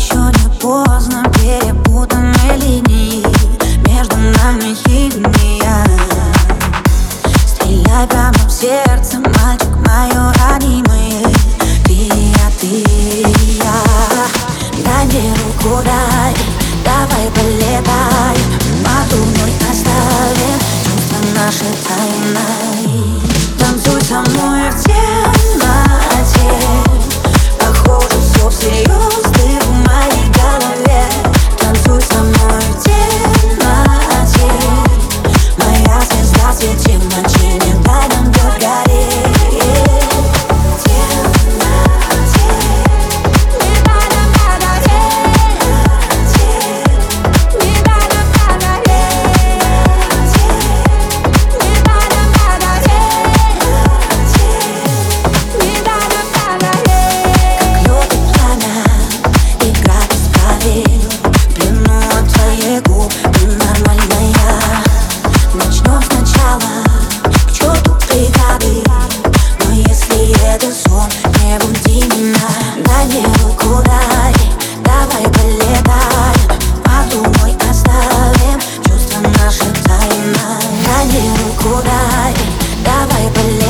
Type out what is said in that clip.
Еще не поздно, перепутаны линии Между нами химия. Стреляй прямо в сердце, мальчик, мое ранимое. Ты я, ты я. Дай мне руку, дай, давай полетай. Подумай, оставим чувства наши тайной. Танцуй со мной в темноте your руку, дай, давай полетай